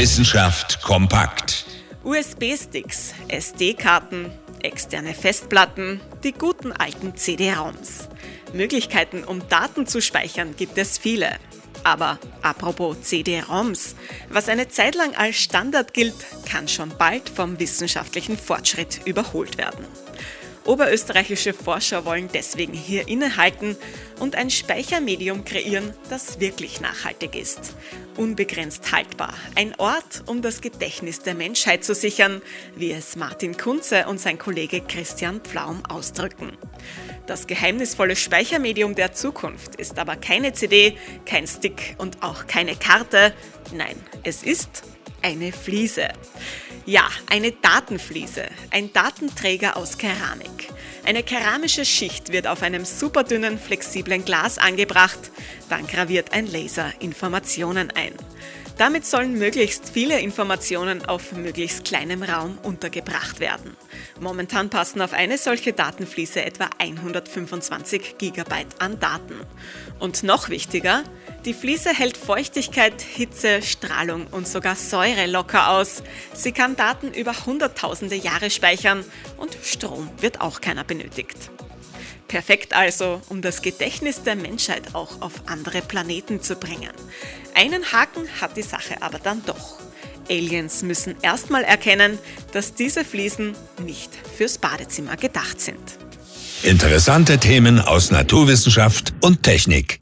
Wissenschaft kompakt. USB-Sticks, SD-Karten, externe Festplatten, die guten alten CD-ROMs. Möglichkeiten, um Daten zu speichern, gibt es viele. Aber apropos CD-ROMs, was eine Zeit lang als Standard gilt, kann schon bald vom wissenschaftlichen Fortschritt überholt werden. Oberösterreichische Forscher wollen deswegen hier innehalten und ein Speichermedium kreieren, das wirklich nachhaltig ist. Unbegrenzt haltbar. Ein Ort, um das Gedächtnis der Menschheit zu sichern, wie es Martin Kunze und sein Kollege Christian Pflaum ausdrücken. Das geheimnisvolle Speichermedium der Zukunft ist aber keine CD, kein Stick und auch keine Karte. Nein, es ist eine Fliese. Ja, eine Datenfliese, ein Datenträger aus Keramik. Eine keramische Schicht wird auf einem superdünnen, flexiblen Glas angebracht, dann graviert ein Laser Informationen ein. Damit sollen möglichst viele Informationen auf möglichst kleinem Raum untergebracht werden. Momentan passen auf eine solche Datenfliese etwa 125 GB an Daten. Und noch wichtiger, die Fliese hält Feuchtigkeit, Hitze, Strahlung und sogar Säure locker aus. Sie kann Daten über hunderttausende Jahre speichern und Strom wird auch keiner benötigt. Perfekt also, um das Gedächtnis der Menschheit auch auf andere Planeten zu bringen. Einen Haken hat die Sache aber dann doch. Aliens müssen erstmal erkennen, dass diese Fliesen nicht fürs Badezimmer gedacht sind. Interessante Themen aus Naturwissenschaft und Technik.